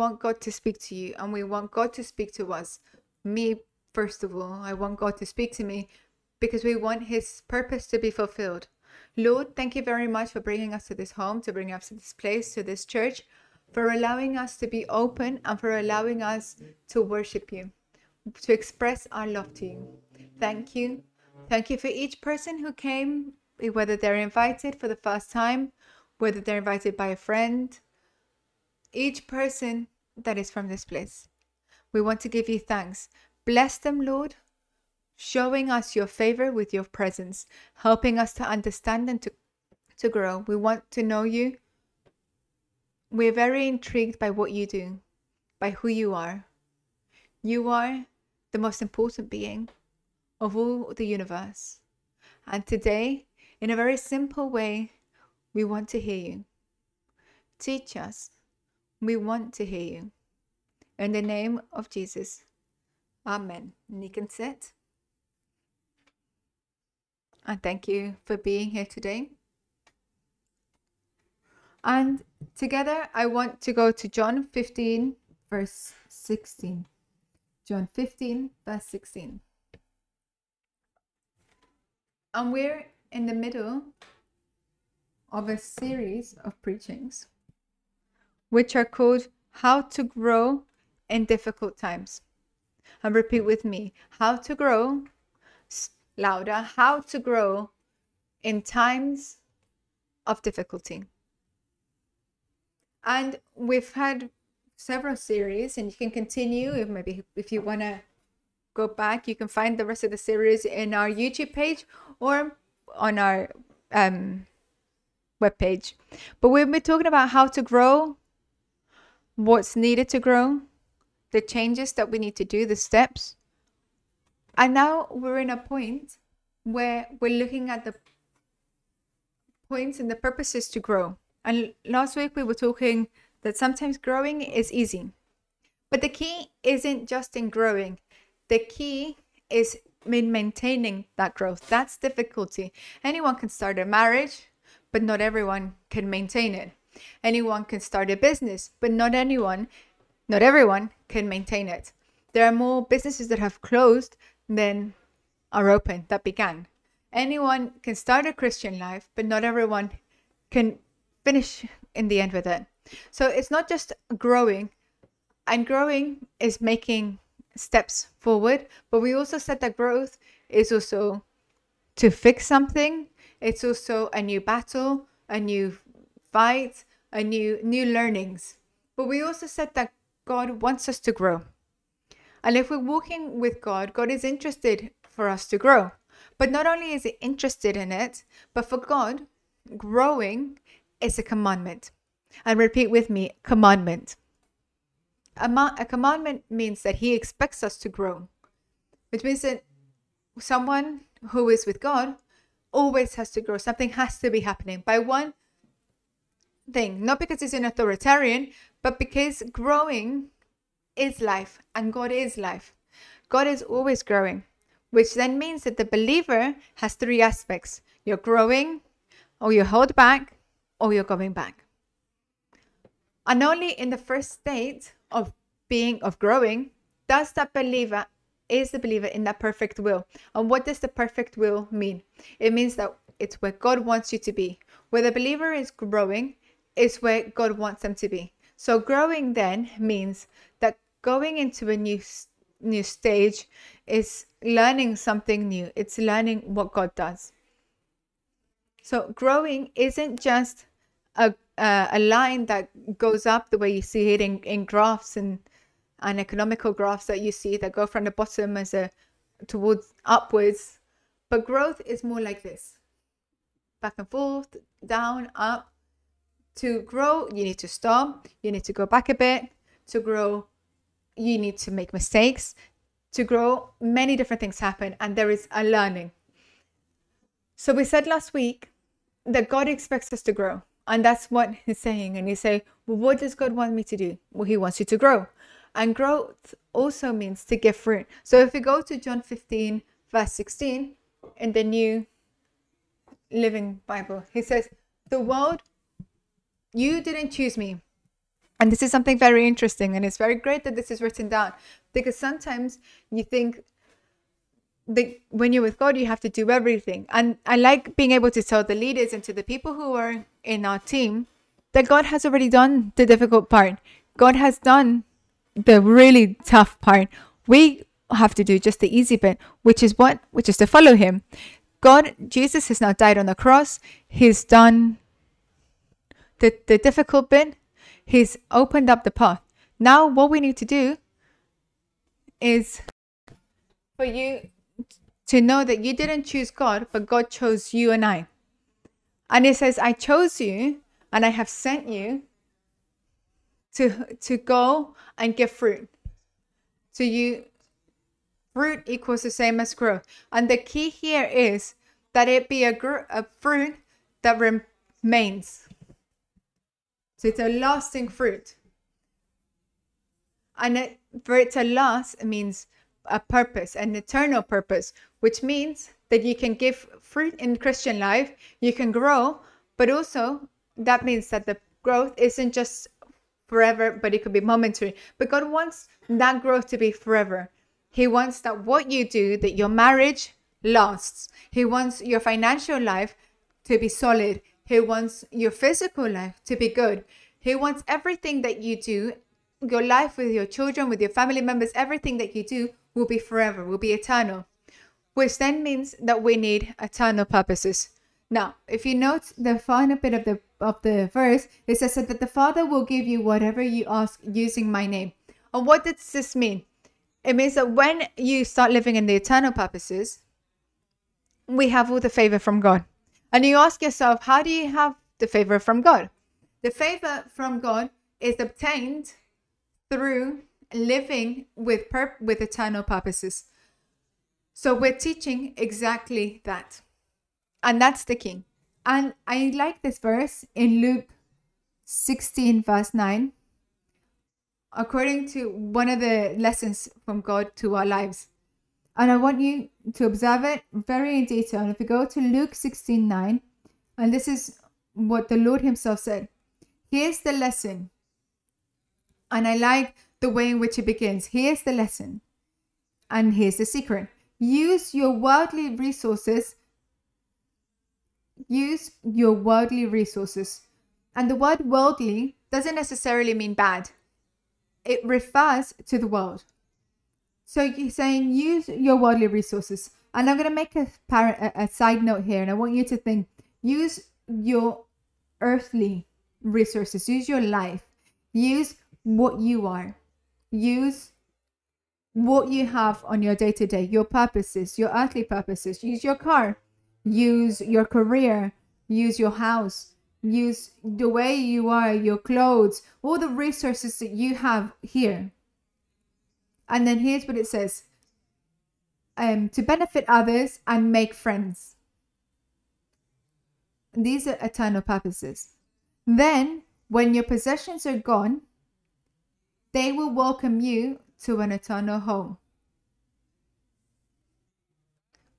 want God to speak to you and we want God to speak to us. Me, first of all, I want God to speak to me because we want His purpose to be fulfilled. Lord, thank you very much for bringing us to this home, to bring us to this place, to this church, for allowing us to be open and for allowing us to worship you, to express our love to you. Thank you. Thank you for each person who came, whether they're invited for the first time, whether they're invited by a friend, each person that is from this place. We want to give you thanks. Bless them, Lord, showing us your favor with your presence, helping us to understand and to, to grow. We want to know you. We're very intrigued by what you do, by who you are. You are the most important being of all the universe. And today, in a very simple way, we want to hear you. Teach us we want to hear you. In the name of Jesus. Amen. And you can sit. And thank you for being here today. And together, I want to go to John 15, verse 16. John 15, verse 16. And we're in the middle of a series of preachings which are called How to Grow in Difficult Times. And repeat with me How to Grow, louder, How to Grow in Times of Difficulty. And we've had several series, and you can continue if maybe if you want to go back, you can find the rest of the series in our YouTube page or on our um, webpage. But we've been talking about how to grow what's needed to grow, the changes that we need to do, the steps. And now we're in a point where we're looking at the points and the purposes to grow. And last week we were talking that sometimes growing is easy. But the key isn't just in growing, the key is in maintaining that growth. That's difficulty. Anyone can start a marriage, but not everyone can maintain it. Anyone can start a business, but not anyone, not everyone can maintain it. There are more businesses that have closed than are open that began. Anyone can start a Christian life, but not everyone can finish in the end with it. So it's not just growing, and growing is making steps forward, but we also said that growth is also to fix something, it's also a new battle, a new fight, a new new learnings. But we also said that God wants us to grow. And if we're walking with God, God is interested for us to grow. But not only is he interested in it, but for God, growing is a commandment. And repeat with me commandment. A, ma- a commandment means that he expects us to grow, which means that someone who is with God always has to grow. Something has to be happening. By one thing, not because he's an authoritarian, but because growing is life and God is life. God is always growing, which then means that the believer has three aspects you're growing, or you hold back, or you're going back. And only in the first state of being, of growing, does that believer is the believer in that perfect will. And what does the perfect will mean? It means that it's where God wants you to be. Where the believer is growing, is where God wants them to be. So growing then means that going into a new new stage is learning something new. It's learning what God does. So growing isn't just a uh, a line that goes up the way you see it in, in graphs and and economical graphs that you see that go from the bottom as a towards upwards. But growth is more like this. Back and forth, down, up, to grow, you need to stop, you need to go back a bit. To grow, you need to make mistakes. To grow, many different things happen, and there is a learning. So, we said last week that God expects us to grow, and that's what He's saying. And you say, Well, what does God want me to do? Well, He wants you to grow. And growth also means to give fruit. So, if we go to John 15, verse 16, in the New Living Bible, He says, The world you didn't choose me, And this is something very interesting, and it's very great that this is written down because sometimes you think that when you're with God, you have to do everything. And I like being able to tell the leaders and to the people who are in our team that God has already done the difficult part. God has done the really tough part. We have to do just the easy bit, which is what? Which is to follow Him. God, Jesus has now died on the cross. He's done the, the difficult bit. He's opened up the path. Now, what we need to do is for you to know that you didn't choose God, but God chose you and I. And He says, I chose you and I have sent you to, to go and give fruit. So you, fruit equals the same as growth. And the key here is that it be a, gr- a fruit that remains. So it's a lasting fruit. And it, for it to last, it means a purpose, an eternal purpose, which means that you can give fruit in Christian life, you can grow, but also that means that the growth isn't just forever, but it could be momentary. But God wants that growth to be forever. He wants that what you do, that your marriage lasts. He wants your financial life to be solid. He wants your physical life to be good. He wants everything that you do, your life with your children, with your family members, everything that you do will be forever, will be eternal, which then means that we need eternal purposes. Now, if you note the final bit of the of the verse, it says that the Father will give you whatever you ask using my name. And what does this mean? It means that when you start living in the eternal purposes, we have all the favor from God. And you ask yourself, how do you have the favor from God? The favor from God is obtained through living with pur- with eternal purposes. So we're teaching exactly that. And that's the king. And I like this verse in Luke 16, verse 9, according to one of the lessons from God to our lives. And I want you to observe it very in detail. And if we go to Luke 16, 9, and this is what the Lord Himself said Here's the lesson. And I like the way in which it begins. Here's the lesson. And here's the secret use your worldly resources use your worldly resources. And the word worldly doesn't necessarily mean bad, it refers to the world. So you're saying use your worldly resources. And I'm going to make a, par- a side note here, and I want you to think use your earthly resources, use your life, use what you are, use what you have on your day to day, your purposes, your earthly purposes, use your car, use your career, use your house, use the way you are, your clothes, all the resources that you have here. And then here's what it says um, to benefit others and make friends. These are eternal purposes. Then, when your possessions are gone, they will welcome you to an eternal home.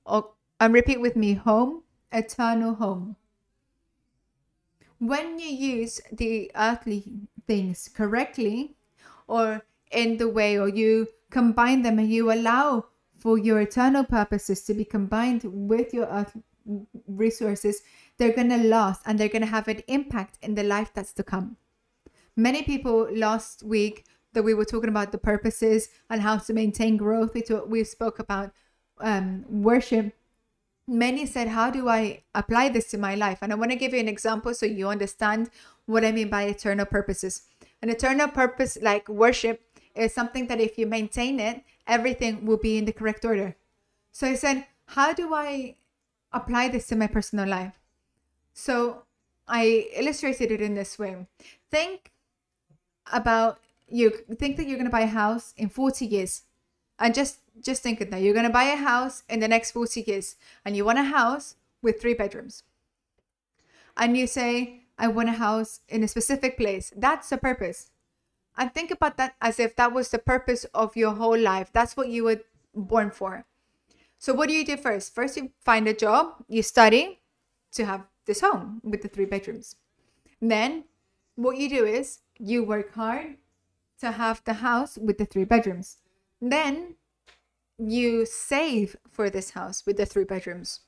Oh, and repeat with me home, eternal home. When you use the earthly things correctly or in the way, or you combine them and you allow for your eternal purposes to be combined with your earth resources, they're going to last and they're going to have an impact in the life that's to come. Many people last week that we were talking about the purposes and how to maintain growth. We talk, we spoke about um, worship many said, How do I apply this to my life? And I want to give you an example so you understand what I mean by eternal purposes. An eternal purpose, like worship, is something that if you maintain it, everything will be in the correct order. So I said, How do I apply this to my personal life? So I illustrated it in this way. Think about you think that you're going to buy a house in 40 years and just just think it now. You're going to buy a house in the next 40 years and you want a house with three bedrooms. And you say, I want a house in a specific place. That's the purpose. And think about that as if that was the purpose of your whole life. That's what you were born for. So, what do you do first? First, you find a job, you study to have this home with the three bedrooms. Then, what you do is you work hard to have the house with the three bedrooms. Then you save for this house with the three bedrooms.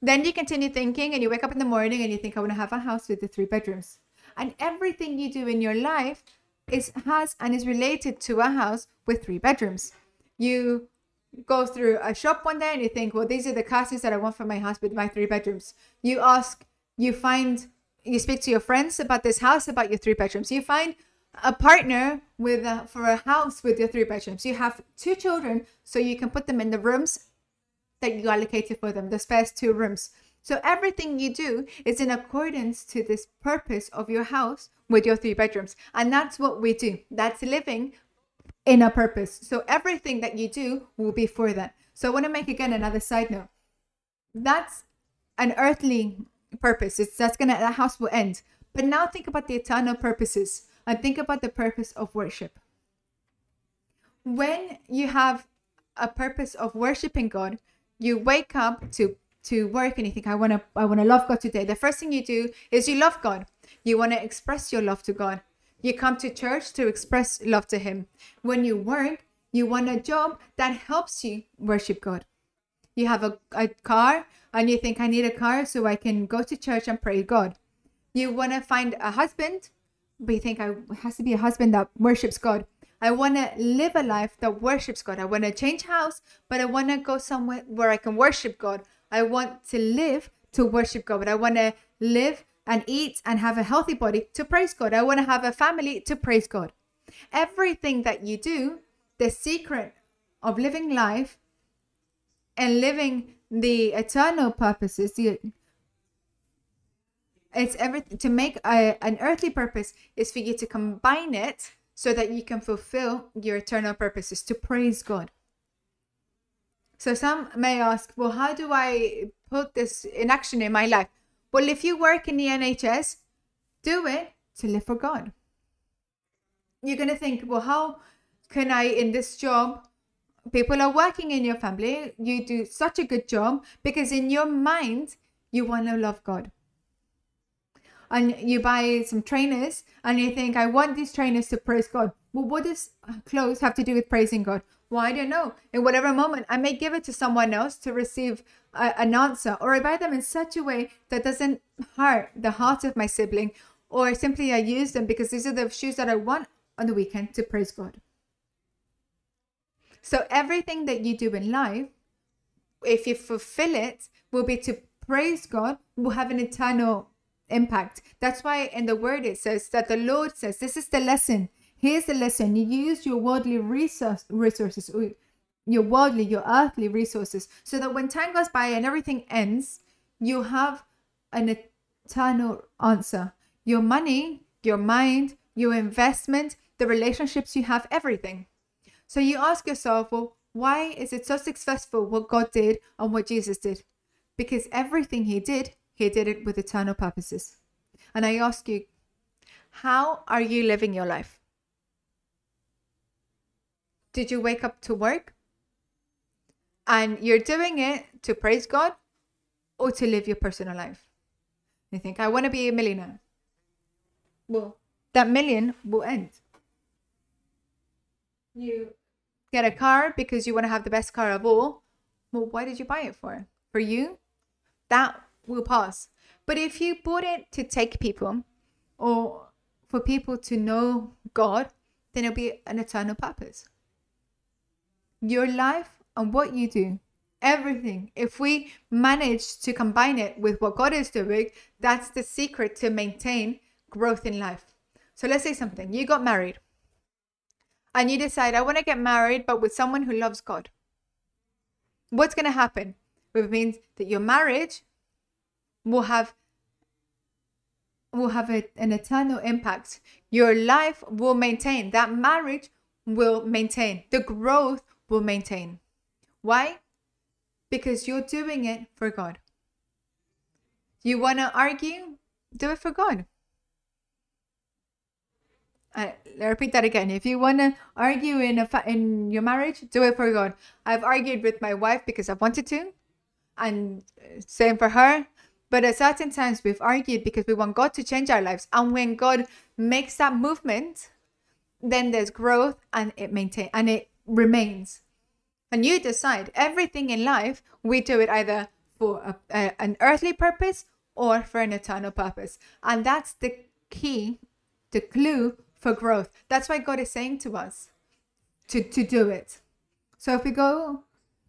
Then you continue thinking and you wake up in the morning and you think, I want to have a house with the three bedrooms. And everything you do in your life is has and is related to a house with three bedrooms. You go through a shop one day and you think, well, these are the classes that I want for my house with my three bedrooms. You ask, you find, you speak to your friends about this house, about your three bedrooms. You find a partner with a, for a house with your three bedrooms. You have two children, so you can put them in the rooms that you allocated for them, the spares two rooms. So everything you do is in accordance to this purpose of your house with your three bedrooms. And that's what we do. That's living in a purpose. So everything that you do will be for that. So I want to make again another side note. That's an earthly purpose. It's that's gonna the house will end. But now think about the eternal purposes and think about the purpose of worship. When you have a purpose of worshiping God, you wake up to to work and you think I want to I want to love God today. The first thing you do is you love God. You want to express your love to God. You come to church to express love to him. When you work, you want a job that helps you worship God. You have a, a car and you think I need a car so I can go to church and pray God. You want to find a husband, but you think I has to be a husband that worships God. I want to live a life that worships God. I want to change house, but I want to go somewhere where I can worship God. I want to live to worship God, I want to live and eat and have a healthy body to praise God. I want to have a family to praise God. Everything that you do, the secret of living life and living the eternal purposes, it's everything to make a, an earthly purpose is for you to combine it so that you can fulfill your eternal purposes to praise God. So some may ask, well, how do I put this in action in my life? Well, if you work in the NHS, do it to live for God. You're going to think, well, how can I, in this job, people are working in your family, you do such a good job because in your mind, you want to love God. And you buy some trainers and you think, I want these trainers to praise God. Well, what does clothes have to do with praising God? Well, I don't know. In whatever moment, I may give it to someone else to receive a, an answer, or I buy them in such a way that doesn't hurt the heart of my sibling, or simply I use them because these are the shoes that I want on the weekend to praise God. So everything that you do in life, if you fulfill it, will be to praise God, will have an eternal impact. That's why in the word it says that the Lord says, This is the lesson. Here's the lesson. You use your worldly resource, resources, your worldly, your earthly resources, so that when time goes by and everything ends, you have an eternal answer. Your money, your mind, your investment, the relationships you have, everything. So you ask yourself, well, why is it so successful what God did and what Jesus did? Because everything he did, he did it with eternal purposes. And I ask you, how are you living your life? Did you wake up to work? And you're doing it to praise God or to live your personal life. You think, I want to be a millionaire. Well, that million will end. You get a car because you want to have the best car of all. Well, why did you buy it for? For you? That will pass. But if you bought it to take people or for people to know God, then it'll be an eternal purpose your life and what you do, everything, if we manage to combine it with what God is doing, that's the secret to maintain growth in life. So let's say something you got married and you decide, I want to get married, but with someone who loves God. What's going to happen? It means that your marriage will have will have a, an eternal impact. Your life will maintain. That marriage will maintain. The growth will maintain. Why? Because you're doing it for God. You want to argue? Do it for God. I, repeat that again. If you want to argue in a fa- in your marriage, do it for God. I've argued with my wife because I wanted to, and uh, same for her. But at certain times we've argued because we want God to change our lives. And when God makes that movement, then there's growth and it maintain and it remains. And you decide everything in life, we do it either for a, a, an earthly purpose or for an eternal purpose. And that's the key, the clue for growth. That's why God is saying to us to, to do it. So if we go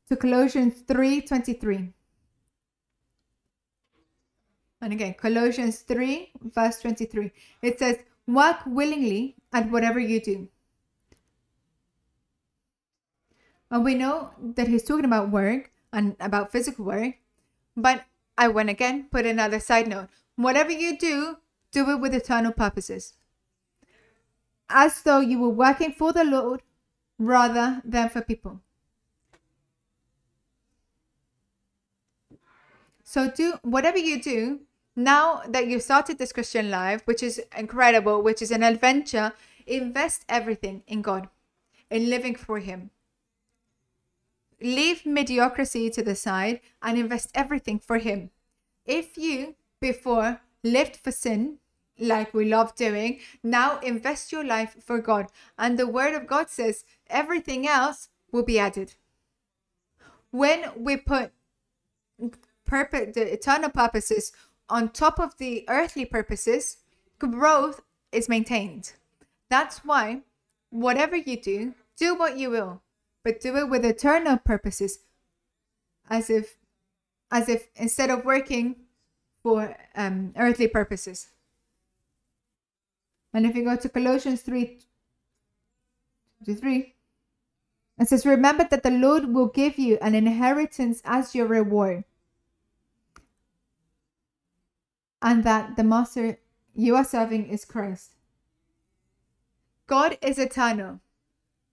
to Colossians 3:23. And again, Colossians 3, verse 23. It says, Work willingly at whatever you do. And we know that he's talking about work and about physical work, but I want again put another side note. Whatever you do, do it with eternal purposes. As though you were working for the Lord rather than for people. So do whatever you do, now that you started this Christian life, which is incredible, which is an adventure, invest everything in God, in living for Him. Leave mediocrity to the side and invest everything for Him. If you before lived for sin, like we love doing, now invest your life for God. And the Word of God says everything else will be added. When we put purpose, the eternal purposes on top of the earthly purposes, growth is maintained. That's why, whatever you do, do what you will, but do it with eternal purposes, as if, as if instead of working for um, earthly purposes. And if you go to Colossians 3 3, it says, Remember that the Lord will give you an inheritance as your reward. and that the master you are serving is Christ. God is eternal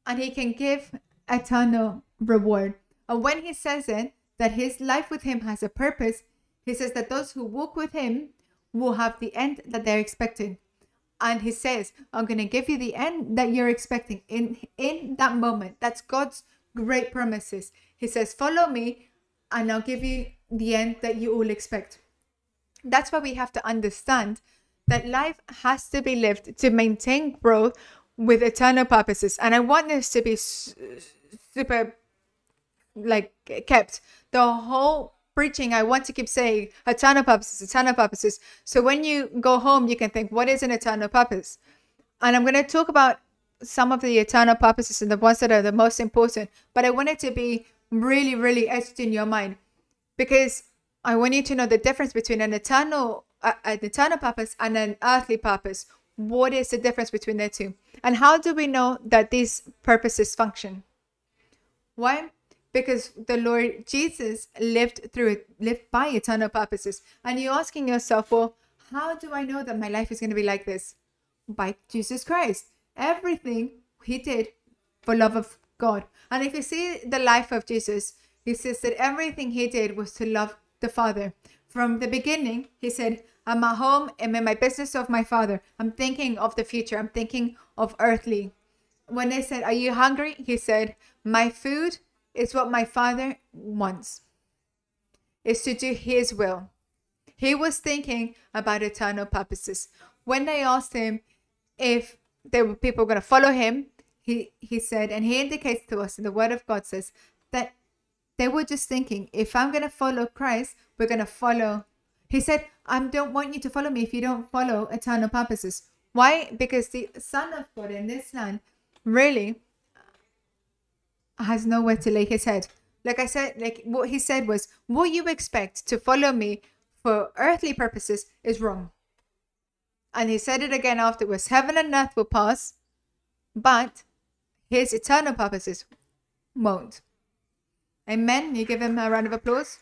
and he can give eternal reward. And when he says it, that his life with him has a purpose, he says that those who walk with him will have the end that they're expecting. And he says, I'm going to give you the end that you're expecting in, in that moment. That's God's great promises. He says, Follow me, and I'll give you the end that you all expect. That's why we have to understand that life has to be lived to maintain growth with eternal purposes. And I want this to be super, like, kept. The whole preaching, I want to keep saying eternal purposes, eternal purposes. So when you go home, you can think, what is an eternal purpose? And I'm going to talk about some of the eternal purposes and the ones that are the most important. But I want it to be really, really etched in your mind because I want you to know the difference between an eternal uh, an eternal purpose and an earthly purpose. What is the difference between the two? And how do we know that these purposes function? Why? Because the Lord Jesus lived through it, lived by eternal purposes. And you're asking yourself, well, how do I know that my life is going to be like this? By Jesus Christ. Everything he did for love of God. And if you see the life of Jesus, he says that everything he did was to love the Father. From the beginning, he said, I'm at home, I'm in my business of my Father. I'm thinking of the future, I'm thinking of earthly. When they said, Are you hungry? He said, My food is what my Father wants, is to do His will. He was thinking about eternal purposes. When they asked him if there were people going to follow him, he, he said, and he indicates to us in the Word of God says that they were just thinking, if I'm going to follow Christ, we're going to follow. He said, I don't want you to follow me if you don't follow eternal purposes. Why? Because the Son of God in this land really has nowhere to lay his head. Like I said, like what he said was, what you expect to follow me for earthly purposes is wrong. And he said it again afterwards heaven and earth will pass, but his eternal purposes won't. Amen. You give him a round of applause.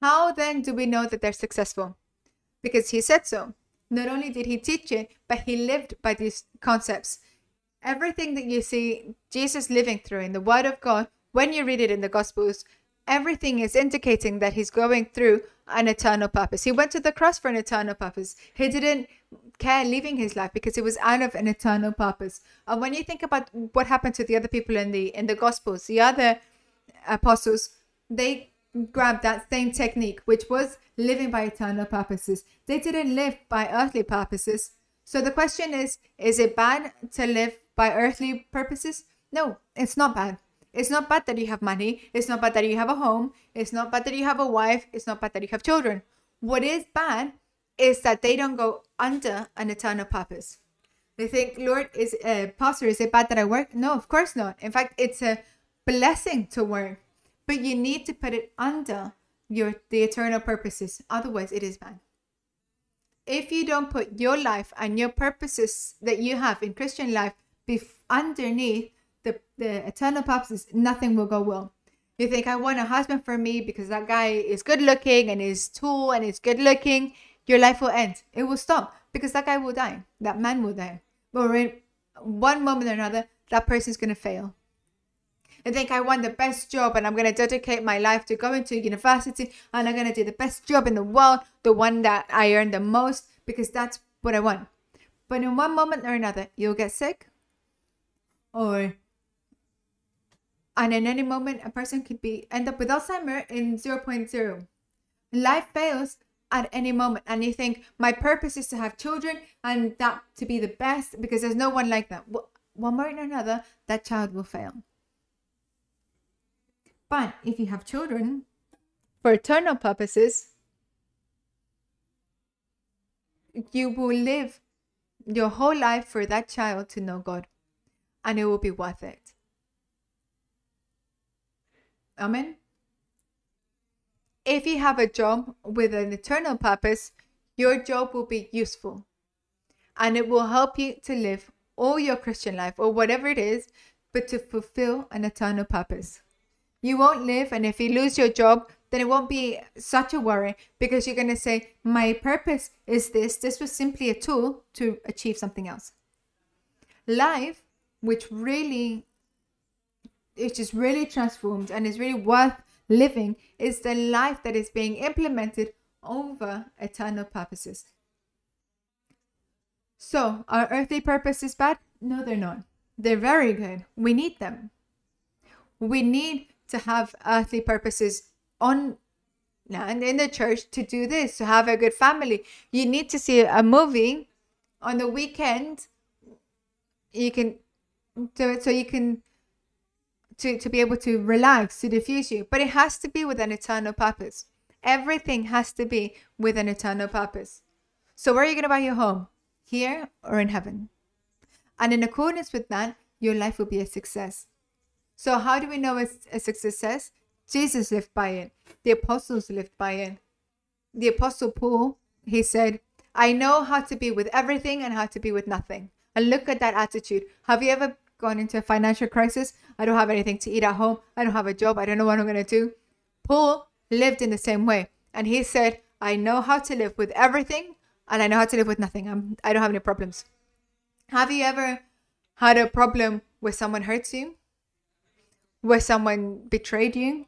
How then do we know that they're successful? Because he said so. Not only did he teach it, but he lived by these concepts. Everything that you see Jesus living through in the Word of God, when you read it in the Gospels, everything is indicating that he's going through an eternal purpose. He went to the cross for an eternal purpose. He didn't care leaving his life because it was out of an eternal purpose. And when you think about what happened to the other people in the in the Gospels, the other apostles, they grabbed that same technique, which was living by eternal purposes. They didn't live by earthly purposes. So the question is is it bad to live by earthly purposes? No, it's not bad. It's not bad that you have money. It's not bad that you have a home. It's not bad that you have a wife. It's not bad that you have children. What is bad is that they don't go under an eternal purpose. They think, Lord, is uh, pastor, is it bad that I work? No, of course not. In fact, it's a blessing to work, but you need to put it under your the eternal purposes. Otherwise, it is bad. If you don't put your life and your purposes that you have in Christian life be underneath the, the eternal purposes, nothing will go well. You think I want a husband for me because that guy is good looking and is tall and is good looking. Your life will end. It will stop because that guy will die. That man will die. But in one moment or another, that person is gonna fail. I think I want the best job and I'm gonna dedicate my life to going to university and I'm gonna do the best job in the world, the one that I earn the most, because that's what I want. But in one moment or another, you'll get sick, or and in any moment a person could be end up with alzheimer in 0.0 life fails at any moment and you think my purpose is to have children and that to be the best because there's no one like that. One way or another that child will fail but if you have children for eternal purposes you will live your whole life for that child to know god and it will be worth it Amen. If you have a job with an eternal purpose, your job will be useful and it will help you to live all your Christian life or whatever it is, but to fulfill an eternal purpose. You won't live, and if you lose your job, then it won't be such a worry because you're going to say, My purpose is this. This was simply a tool to achieve something else. Life, which really which is really transformed and is really worth living is the life that is being implemented over eternal purposes. So, are earthly purposes bad? No, they're not. They're very good. We need them. We need to have earthly purposes on and in the church to do this, to have a good family. You need to see a movie on the weekend. You can do it so you can to, to be able to relax, to diffuse you. But it has to be with an eternal purpose. Everything has to be with an eternal purpose. So, where are you going to buy your home? Here or in heaven? And in accordance with that, your life will be a success. So, how do we know it's a success? Jesus lived by it, the apostles lived by it. The apostle Paul, he said, I know how to be with everything and how to be with nothing. And look at that attitude. Have you ever gone into a financial crisis. I don't have anything to eat at home. I don't have a job. I don't know what I'm going to do. Paul lived in the same way. And he said, I know how to live with everything and I know how to live with nothing. I'm, I don't have any problems. Have you ever had a problem where someone hurts you? Where someone betrayed you?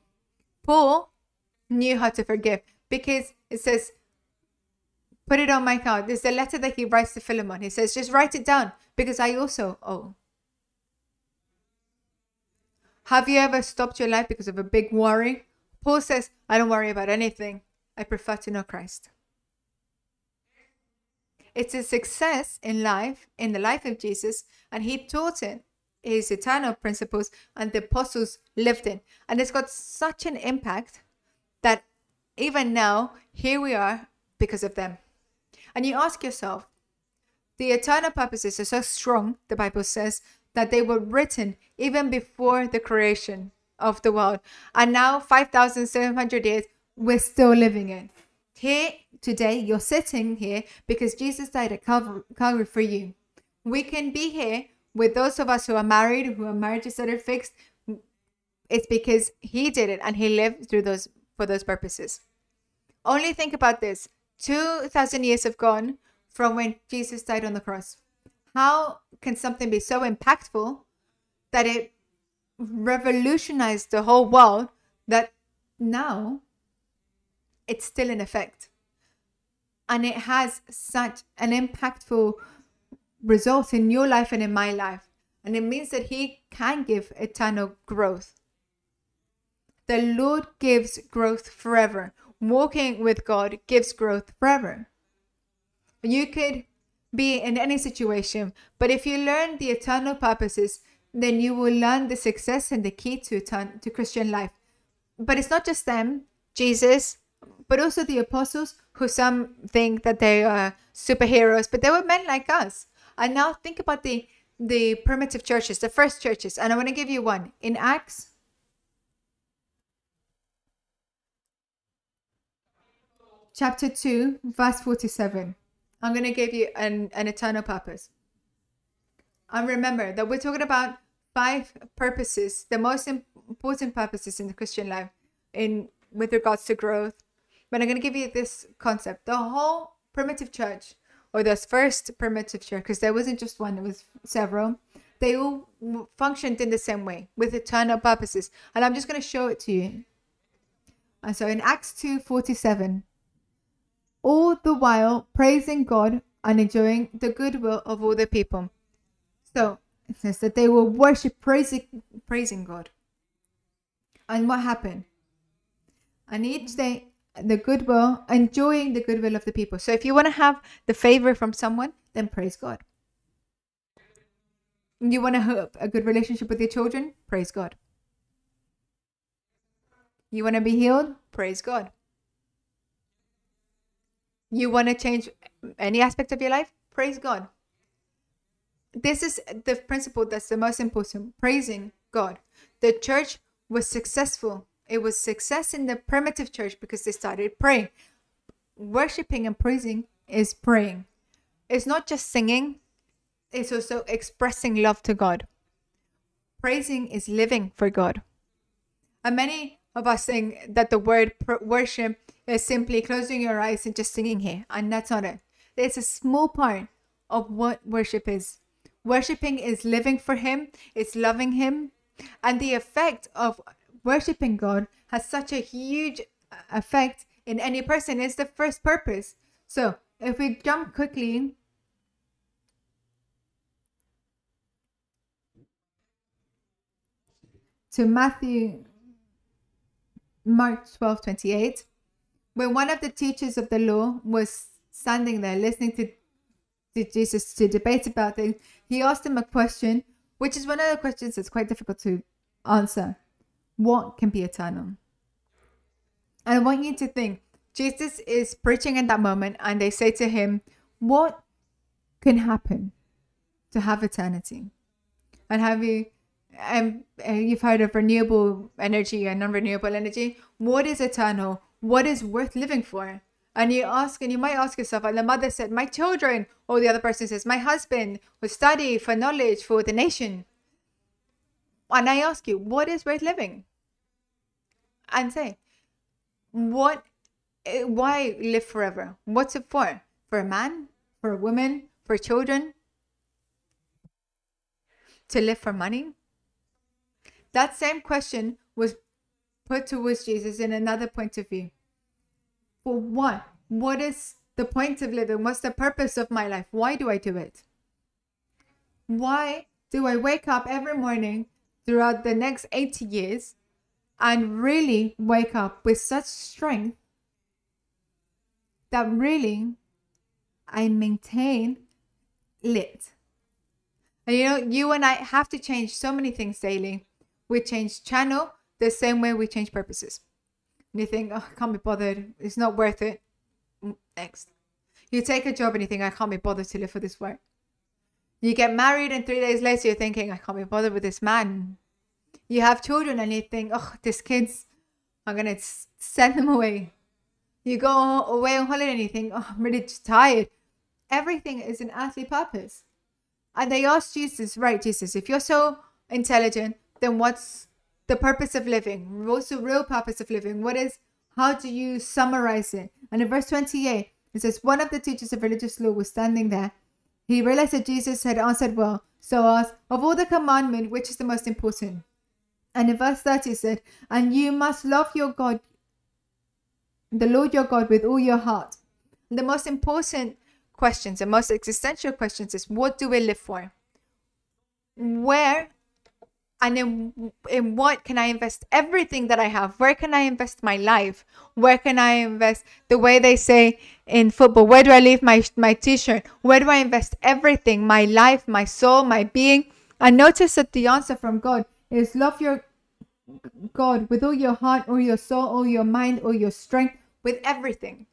Paul knew how to forgive because it says, put it on my card. There's a letter that he writes to Philemon. He says, just write it down because I also owe. Have you ever stopped your life because of a big worry? Paul says, I don't worry about anything. I prefer to know Christ. It's a success in life, in the life of Jesus, and he taught it his eternal principles, and the apostles lived in. And it's got such an impact that even now, here we are because of them. And you ask yourself, the eternal purposes are so strong, the Bible says, that they were written even before the creation of the world. And now, 5,700 years, we're still living in. Here today, you're sitting here because Jesus died at Calvary for you. We can be here with those of us who are married, who are marriages that are fixed. It's because He did it and He lived through those for those purposes. Only think about this 2,000 years have gone from when Jesus died on the cross. How can something be so impactful that it revolutionized the whole world that now it's still in effect? And it has such an impactful result in your life and in my life. And it means that He can give eternal growth. The Lord gives growth forever. Walking with God gives growth forever. You could be in any situation, but if you learn the eternal purposes, then you will learn the success and the key to etern- to Christian life. But it's not just them, Jesus, but also the apostles, who some think that they are superheroes, but they were men like us. And now think about the the primitive churches, the first churches, and I want to give you one in Acts. Chapter 2, verse 47. I'm going to give you an, an eternal purpose. And remember that we're talking about five purposes, the most important purposes in the Christian life in with regards to growth. But I'm going to give you this concept. The whole primitive church, or those first primitive church, because there wasn't just one, there was several, they all functioned in the same way with eternal purposes. And I'm just going to show it to you. And so in Acts 2 47, all the while praising God and enjoying the goodwill of all the people. So it says that they were worship praising praising God. And what happened? And each day the goodwill, enjoying the goodwill of the people. So if you want to have the favor from someone, then praise God. You want to have a good relationship with your children? Praise God. You want to be healed? Praise God. You want to change any aspect of your life? Praise God. This is the principle that's the most important praising God. The church was successful. It was success in the primitive church because they started praying. Worshipping and praising is praying. It's not just singing, it's also expressing love to God. Praising is living for God. And many of us think that the word worship is simply closing your eyes and just singing here, and that's not it. It's a small part of what worship is. Worshipping is living for Him, it's loving Him, and the effect of worshiping God has such a huge uh, effect in any person. It's the first purpose. So if we jump quickly to Matthew, Mark 12 28, when one of the teachers of the law was standing there listening to, to Jesus to debate about things, he asked him a question, which is one of the questions that's quite difficult to answer. What can be eternal? And I want you to think Jesus is preaching in that moment, and they say to him, What can happen to have eternity? And have you um, uh, you've heard of renewable energy and non-renewable energy. What is eternal? What is worth living for? And you ask, and you might ask yourself, and the mother said, My children, or the other person says, My husband will study for knowledge for the nation. And I ask you, what is worth living? And say, what, eh, why live forever? What's it for? For a man? For a woman? For children? To live for money? That same question was put towards Jesus in another point of view. For what? What is the point of living? What's the purpose of my life? Why do I do it? Why do I wake up every morning throughout the next 80 years and really wake up with such strength that really I maintain lit? And you know, you and I have to change so many things daily we change channel the same way we change purposes. And you think, oh, I can't be bothered. It's not worth it. Mm, next. You take a job and you think, I can't be bothered to live for this work. You get married and three days later you're thinking, I can't be bothered with this man. You have children and you think, oh, these kids, I'm going to send them away. You go away on holiday and you think, oh, I'm really tired. Everything is an earthly purpose. And they asked Jesus, right, Jesus, if you're so intelligent, then what's the purpose of living? What's the real purpose of living? What is, how do you summarize it? And in verse 28, it says, One of the teachers of religious law was standing there. He realized that Jesus had answered well, so asked, Of all the commandment, which is the most important? And in verse 30 it said, And you must love your God, the Lord your God, with all your heart. The most important questions, the most existential questions is what do we live for? Where and in in what can I invest everything that I have? Where can I invest my life? Where can I invest the way they say in football? Where do I leave my my t-shirt? Where do I invest everything? My life, my soul, my being. And notice that the answer from God is love your God with all your heart, all your soul, all your mind, all your strength, with everything.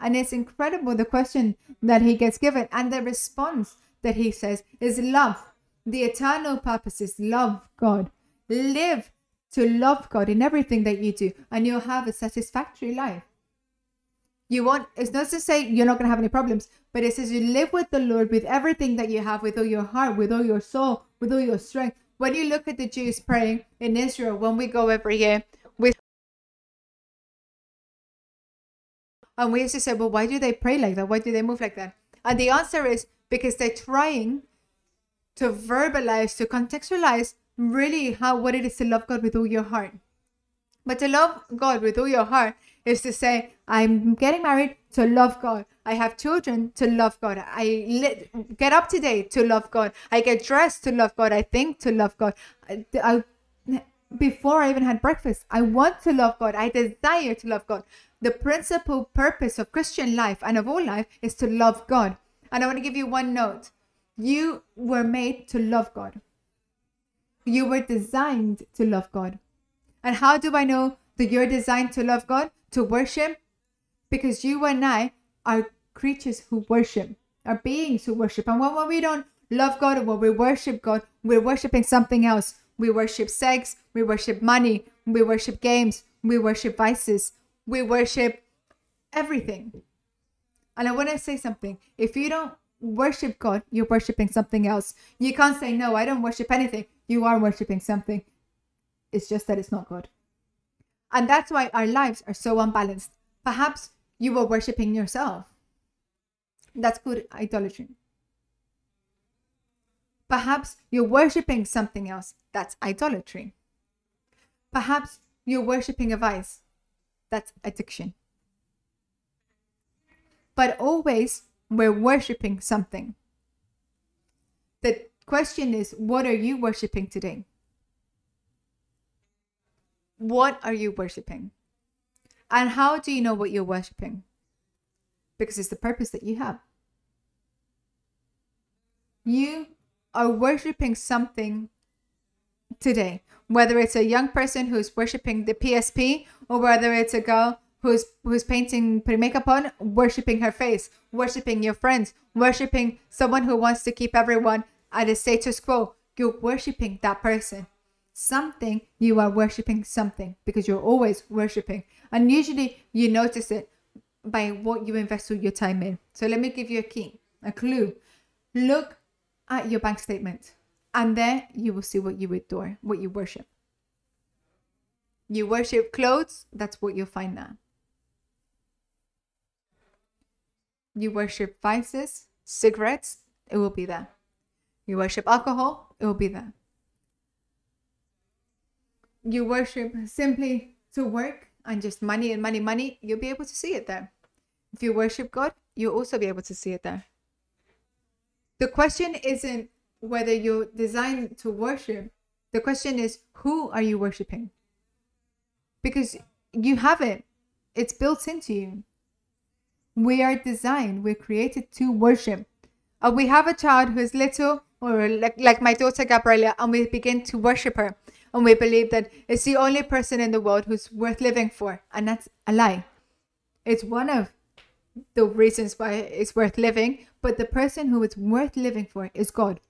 And it's incredible the question that he gets given and the response that he says is love the eternal purpose is love God. Live to love God in everything that you do, and you'll have a satisfactory life. You want, it's not to say you're not going to have any problems, but it says you live with the Lord with everything that you have, with all your heart, with all your soul, with all your strength. When you look at the Jews praying in Israel, when we go every year, with and we used to say, well, why do they pray like that? Why do they move like that? And the answer is because they're trying to verbalize, to contextualize really how what it is to love God with all your heart. But to love God with all your heart is to say, I'm getting married to love God. I have children to love God. I li- get up today to love God. I get dressed to love God. I think to love God. I, I, before I even had breakfast, I want to love God. I desire to love God. The principal purpose of Christian life and of all life is to love God. And I want to give you one note. You were made to love God. You were designed to love God. And how do I know that you're designed to love God, to worship? Because you and I are creatures who worship, are beings who worship. And when, we don't love God or when we worship God, we're worshiping something else. We worship sex, we worship money, we worship games, we worship vices, we worship everything. And I want to say something. If you don't worship God, you're worshiping something else. You can't say, No, I don't worship anything. You are worshiping something. It's just that it's not God. And that's why our lives are so unbalanced. Perhaps you were worshiping yourself. That's good idolatry. Perhaps you're worshiping something else. That's idolatry. Perhaps you're worshiping a vice. That's addiction. But always we're worshiping something. The question is, what are you worshiping today? What are you worshiping? And how do you know what you're worshiping? Because it's the purpose that you have. You are worshiping something today, whether it's a young person who's worshiping the PSP or whether it's a girl who's who's painting putting makeup on worshiping her face worshiping your friends worshiping someone who wants to keep everyone at a status quo you're worshiping that person something you are worshiping something because you're always worshiping. And usually you notice it by what you invest all your time in. So let me give you a key a clue. Look at your bank statement and there you will see what you adore what you worship. You worship clothes that's what you'll find there. You worship vices, cigarettes, it will be there. You worship alcohol, it will be there. You worship simply to work and just money and money, money, you'll be able to see it there. If you worship God, you'll also be able to see it there. The question isn't whether you're designed to worship, the question is who are you worshiping? Because you have it, it's built into you. We are designed, we're created to worship. We have a child who's little, or like, like my daughter Gabriela, and we begin to worship her. And we believe that it's the only person in the world who's worth living for. And that's a lie. It's one of the reasons why it's worth living, but the person who it's worth living for is God.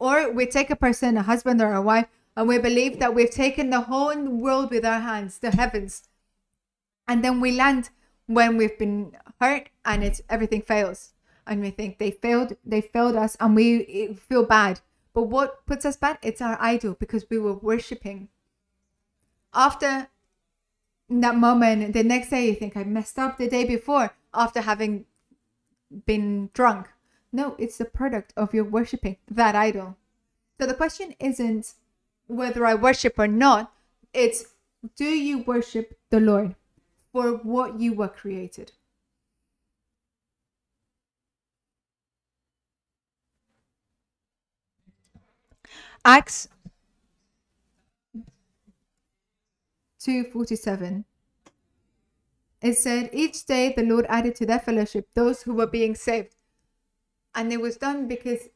Or we take a person, a husband or a wife, and we believe that we've taken the whole world with our hands, the heavens. And then we land when we've been hurt and it's everything fails and we think they failed they failed us and we feel bad but what puts us bad it's our idol because we were worshiping. After that moment the next day you think i messed up the day before after having been drunk. No it's the product of your worshiping that idol. So the question isn't whether i worship or not it's do you worship the lord for what you were created. Acts 2:47 it said each day the lord added to their fellowship those who were being saved. And it was done because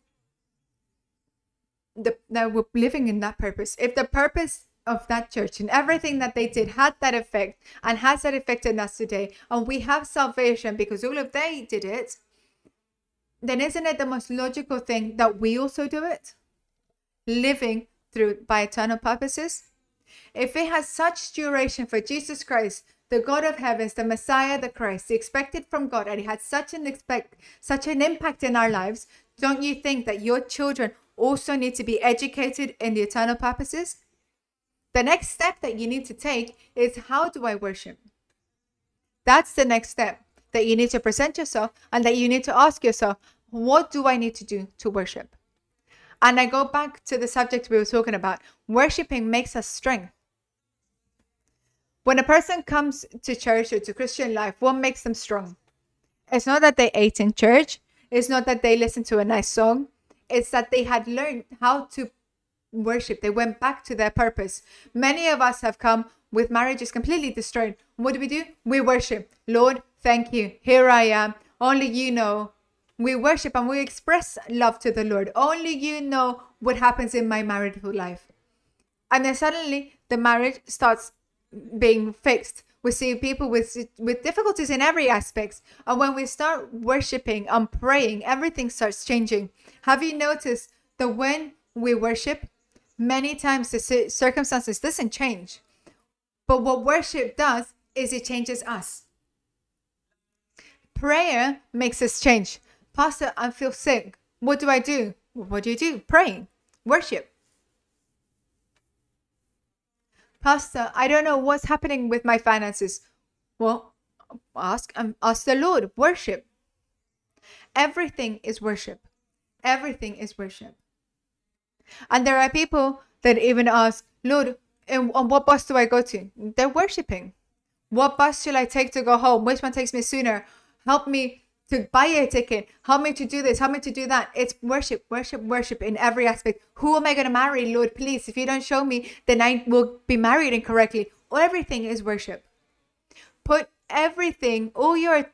the, they were living in that purpose. If the purpose of that church and everything that they did had that effect and has that effect in us today and we have salvation because all of they did it then isn't it the most logical thing that we also do it? Living through by eternal purposes? If it has such duration for Jesus Christ, the God of heavens, the Messiah, the Christ, the expected from God, and it had such an expect such an impact in our lives, don't you think that your children also need to be educated in the eternal purposes? The next step that you need to take is how do I worship? That's the next step that you need to present yourself and that you need to ask yourself, what do I need to do to worship? And I go back to the subject we were talking about. Worshipping makes us strength. When a person comes to church or to Christian life, what makes them strong? It's not that they ate in church. It's not that they listened to a nice song. It's that they had learned how to worship. They went back to their purpose. Many of us have come with marriages completely destroyed. What do we do? We worship. Lord, thank you. Here I am. Only you know. We worship and we express love to the Lord. Only you know what happens in my marital life. And then suddenly the marriage starts being fixed. We see people with with difficulties in every aspect. And when we start worshiping and praying, everything starts changing. Have you noticed that when we worship, many times the circumstances doesn't change. But what worship does is it changes us. Prayer makes us change. Pastor, I feel sick. What do I do? What do you do? Praying, worship. Pastor, I don't know what's happening with my finances. Well, ask um, ask the Lord. Worship. Everything is worship. Everything is worship. And there are people that even ask, Lord, and on what bus do I go to? They're worshiping. What bus shall I take to go home? Which one takes me sooner? Help me to buy a ticket. Help me to do this. Help me to do that. It's worship, worship, worship in every aspect. Who am I going to marry, Lord? Please, if you don't show me, then I will be married incorrectly. Everything is worship. Put everything, all your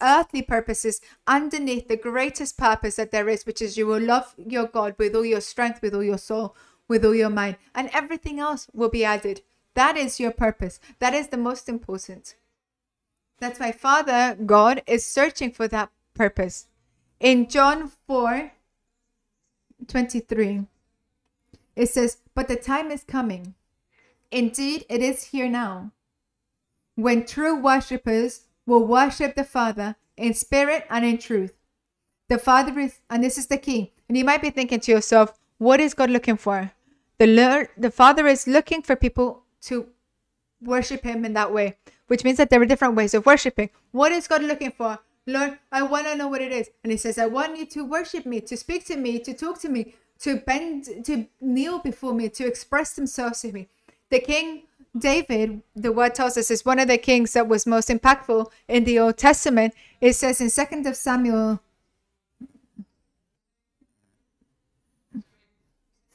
earthly purposes underneath the greatest purpose that there is, which is you will love your God with all your strength, with all your soul, with all your mind, and everything else will be added. That is your purpose. That is the most important. That's why Father God is searching for that purpose. In John 4 23, it says, But the time is coming. Indeed, it is here now. When true worshippers will worship the Father in spirit and in truth. The Father is, and this is the key. And you might be thinking to yourself, what is God looking for? The Lord, the Father is looking for people to worship Him in that way which means that there are different ways of worshiping. What is God looking for? Lord, I want to know what it is. And he says, I want you to worship me, to speak to me, to talk to me, to bend, to kneel before me, to express themselves to me. The king David, the word tells us, is one of the kings that was most impactful in the Old Testament. It says in Second of Samuel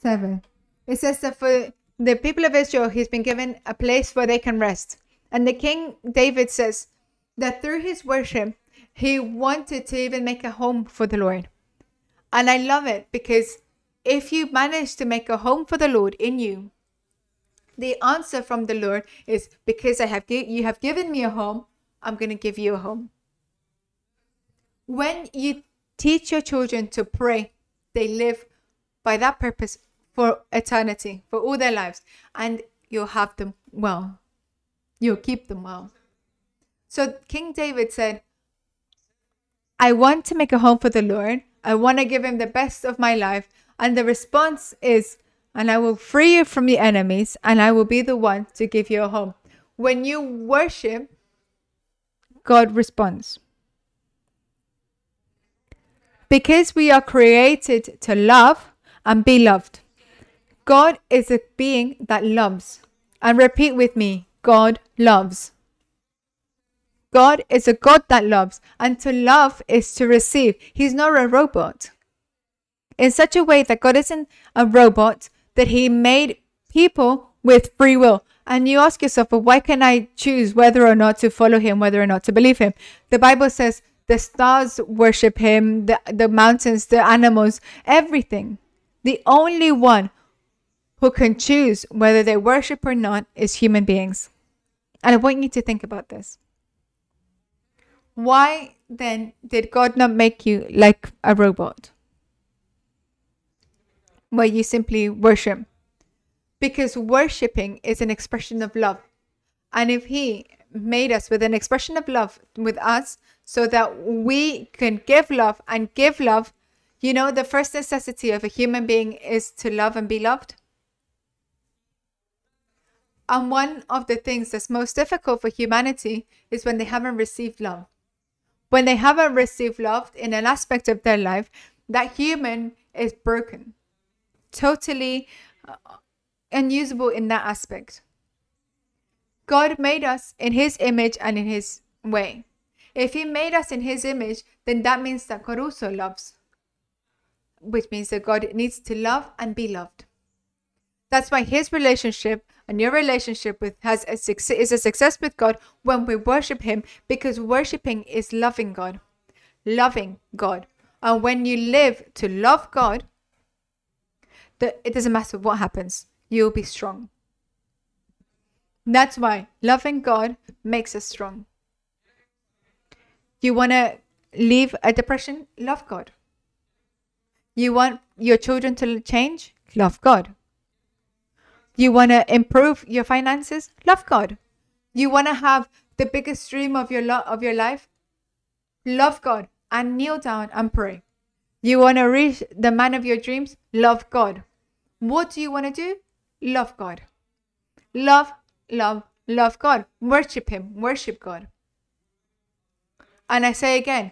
7, it says that for the people of Israel, he's been given a place where they can rest. And the King David says that through his worship, he wanted to even make a home for the Lord. And I love it because if you manage to make a home for the Lord in you, the answer from the Lord is because I have you have given me a home, I'm going to give you a home. When you teach your children to pray, they live by that purpose for eternity, for all their lives, and you'll have them well. You'll keep them well. So King David said, I want to make a home for the Lord. I want to give him the best of my life. And the response is, and I will free you from your enemies, and I will be the one to give you a home. When you worship, God responds. Because we are created to love and be loved. God is a being that loves. And repeat with me God loves. God is a God that loves, and to love is to receive. He's not a robot. In such a way that God isn't a robot, that He made people with free will. And you ask yourself, well, why can I choose whether or not to follow him, whether or not to believe him? The Bible says the stars worship him, the, the mountains, the animals, everything. The only one who can choose whether they worship or not is human beings. And I want you to think about this. Why then did God not make you like a robot? Where you simply worship. Because worshipping is an expression of love. And if He made us with an expression of love with us so that we can give love and give love, you know, the first necessity of a human being is to love and be loved. And one of the things that's most difficult for humanity is when they haven't received love when they haven't received love in an aspect of their life, that human is broken, totally uh, unusable in that aspect. God made us in His image and in His way. If He made us in His image, then that means that God also loves, which means that God needs to love and be loved. That's why His relationship and your relationship with has a success, is a success with God when we worship Him because worshiping is loving God, loving God. And when you live to love God, the, it doesn't matter what happens, you'll be strong. That's why loving God makes us strong. You want to leave a depression? Love God. You want your children to change? Love God. You want to improve your finances? Love God. You want to have the biggest dream of your lo- of your life? Love God and kneel down and pray. You want to reach the man of your dreams? Love God. What do you want to do? Love God. Love, love, love God. Worship Him. Worship God. And I say again,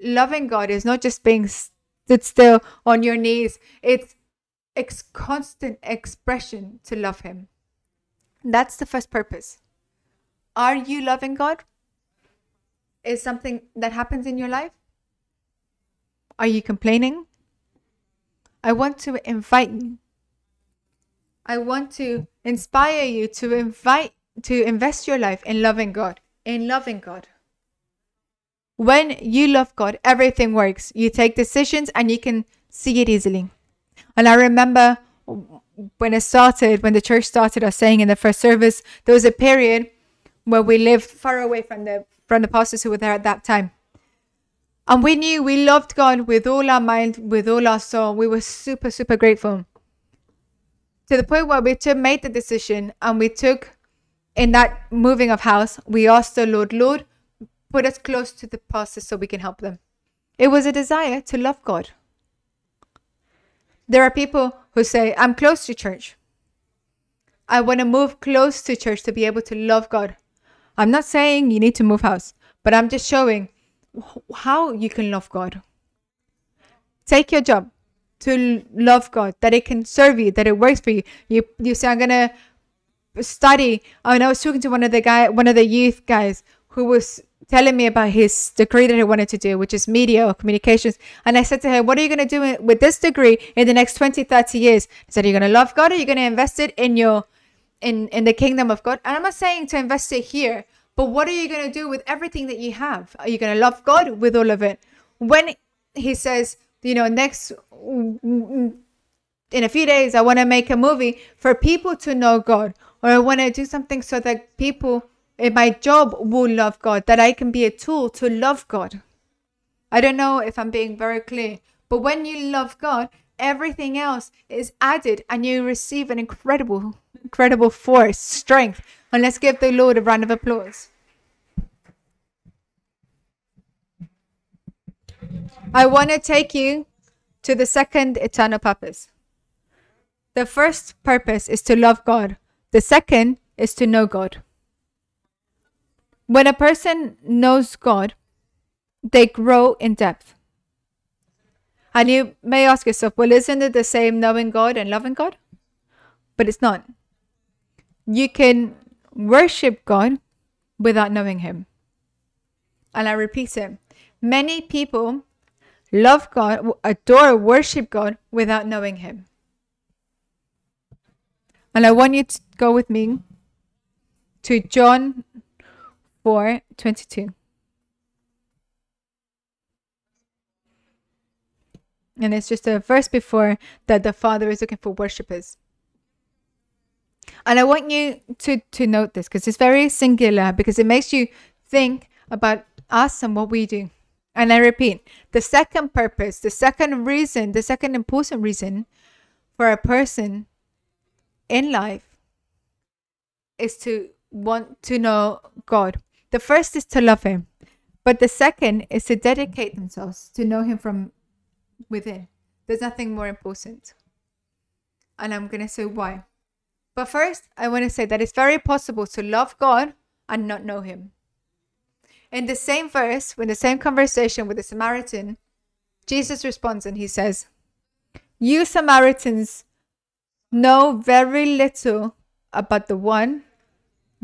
loving God is not just being stood still on your knees. It's ex- constant expression to love Him. That's the first purpose. Are you loving God? Is something that happens in your life? Are you complaining? I want to invite you. I want to inspire you to invite to invest your life in loving God, in loving God. When you love God, everything works. You take decisions and you can see it easily. And I remember when it started, when the church started, us saying in the first service, there was a period where we lived far away from the from the pastors who were there at that time. And we knew we loved God with all our mind, with all our soul. We were super, super grateful. To the point where we took, made the decision and we took in that moving of house, we asked the Lord, Lord, put us close to the pastors so we can help them. It was a desire to love God. There are people who say, I'm close to church. I want to move close to church to be able to love God. I'm not saying you need to move house, but I'm just showing how you can love God. Take your job to love God, that it can serve you, that it works for you. You you say I'm gonna study. Oh, and I was talking to one of the guy, one of the youth guys who was telling me about his degree that he wanted to do, which is media or communications. And I said to him, What are you going to do with this degree in the next 20, 30 years? He said, You're going to love God or you're you going to invest it in your in, in the kingdom of God? And I'm not saying to invest it here, but what are you going to do with everything that you have? Are you going to love God with all of it? When he says, you know, next in a few days, I want to make a movie for people to know God, or I want to do something so that people in my job will love God, that I can be a tool to love God. I don't know if I'm being very clear, but when you love God, everything else is added and you receive an incredible, incredible force, strength. And let's give the Lord a round of applause. I want to take you to the second eternal purpose. The first purpose is to love God, the second is to know God. When a person knows God, they grow in depth. And you may ask yourself, well, isn't it the same knowing God and loving God? But it's not. You can worship God without knowing Him. And I repeat it many people love God, adore, worship God without knowing Him. And I want you to go with me to John 4 22. And it's just a verse before that the Father is looking for worshippers. And I want you to, to note this because it's very singular because it makes you think about us and what we do. And I repeat, the second purpose, the second reason, the second important reason for a person in life is to want to know God. The first is to love Him, but the second is to dedicate themselves to know Him from within. There's nothing more important. And I'm going to say why. But first, I want to say that it's very possible to love God and not know Him. In the same verse, in the same conversation with the Samaritan, Jesus responds and he says, You Samaritans know very little about the one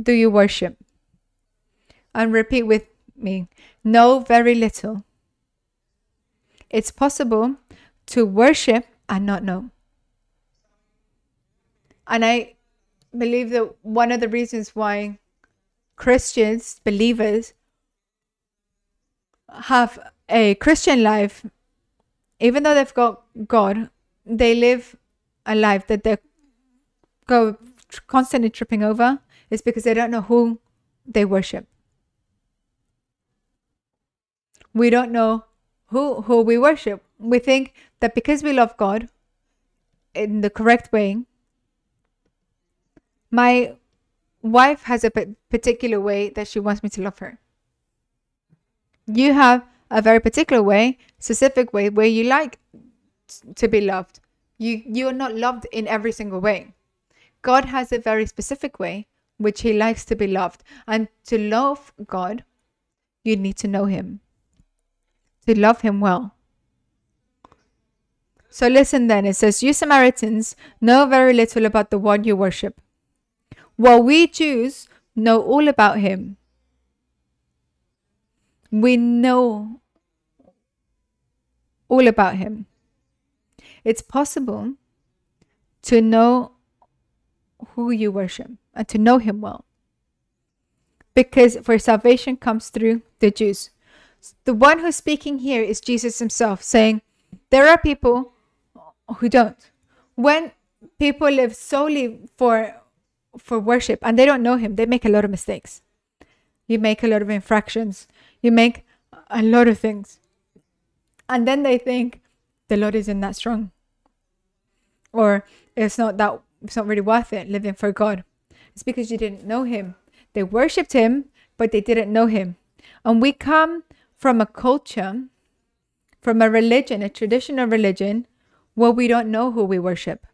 do you worship? And repeat with me know very little. It's possible to worship and not know. And I believe that one of the reasons why Christians, believers, have a Christian life, even though they've got God, they live a life that they go constantly tripping over, is because they don't know who they worship. We don't know who who we worship. We think that because we love God in the correct way, my wife has a particular way that she wants me to love her. You have a very particular way, specific way where you like to be loved. You you're not loved in every single way. God has a very specific way which he likes to be loved. And to love God, you need to know him. To love him well. So listen then, it says, You Samaritans know very little about the one you worship while we Jews know all about him. We know all about him. It's possible to know who you worship and to know him well. Because for salvation comes through the Jews. The one who's speaking here is Jesus himself saying, There are people who don't. When people live solely for for worship and they don't know him, they make a lot of mistakes. You make a lot of infractions. You make a lot of things. And then they think the Lord isn't that strong. Or it's not that it's not really worth it living for God. It's because you didn't know him. They worshipped him, but they didn't know him. And we come from a culture, from a religion, a traditional religion, where we don't know who we worship.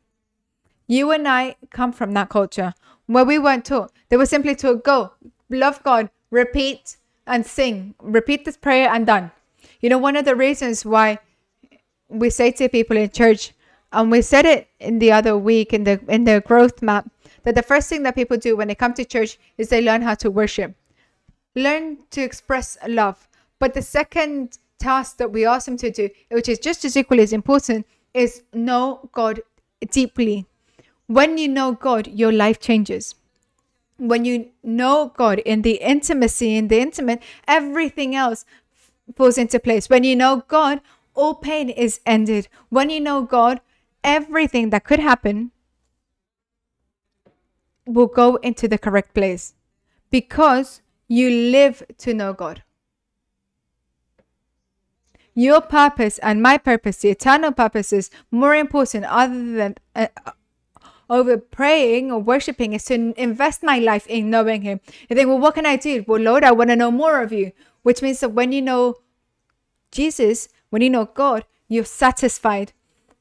You and I come from that culture where we weren't taught. They were simply taught, go, love God, repeat and sing. Repeat this prayer and done. You know, one of the reasons why we say to people in church, and we said it in the other week in the in the growth map, that the first thing that people do when they come to church is they learn how to worship. Learn to express love. But the second task that we ask them to do, which is just as equally as important, is know God deeply when you know God, your life changes. When you know God in the intimacy, in the intimate, everything else falls into place. When you know God, all pain is ended. When you know God, everything that could happen will go into the correct place because you live to know God. Your purpose and my purpose, the eternal purpose, is more important other than uh, over praying or worshiping is to invest my life in knowing Him. You think, well, what can I do? Well, Lord, I want to know more of you, which means that when you know Jesus, when you know God, you're satisfied.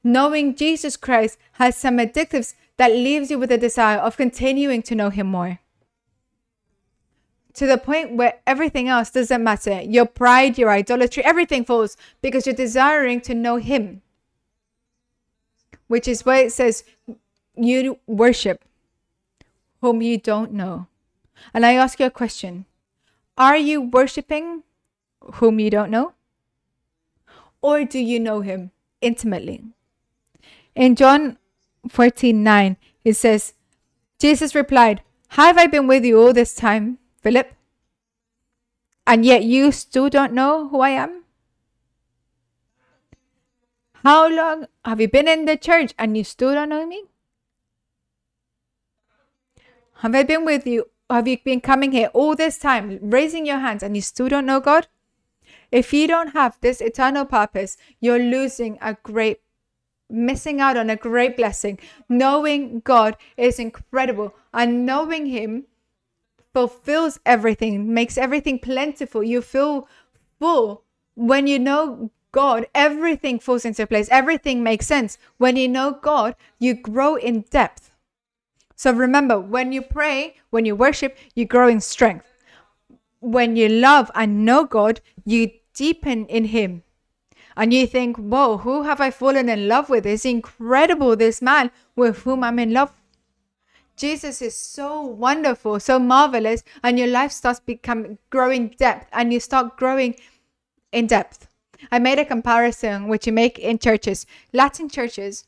Knowing Jesus Christ has some addictives that leaves you with a desire of continuing to know Him more. To the point where everything else doesn't matter. Your pride, your idolatry, everything falls because you're desiring to know Him. Which is why it says, you worship whom you don't know. And I ask you a question Are you worshiping whom you don't know? Or do you know him intimately? In John 14 9, it says, Jesus replied, Have I been with you all this time, Philip? And yet you still don't know who I am? How long have you been in the church and you still don't know me? Have I been with you? Have you been coming here all this time, raising your hands, and you still don't know God? If you don't have this eternal purpose, you're losing a great, missing out on a great blessing. Knowing God is incredible, and knowing Him fulfills everything, makes everything plentiful. You feel full. When you know God, everything falls into place, everything makes sense. When you know God, you grow in depth. So remember, when you pray, when you worship, you grow in strength. When you love and know God, you deepen in Him. And you think, whoa, who have I fallen in love with? It's incredible, this man with whom I'm in love Jesus is so wonderful, so marvelous, and your life starts becoming growing depth, and you start growing in depth. I made a comparison which you make in churches. Latin churches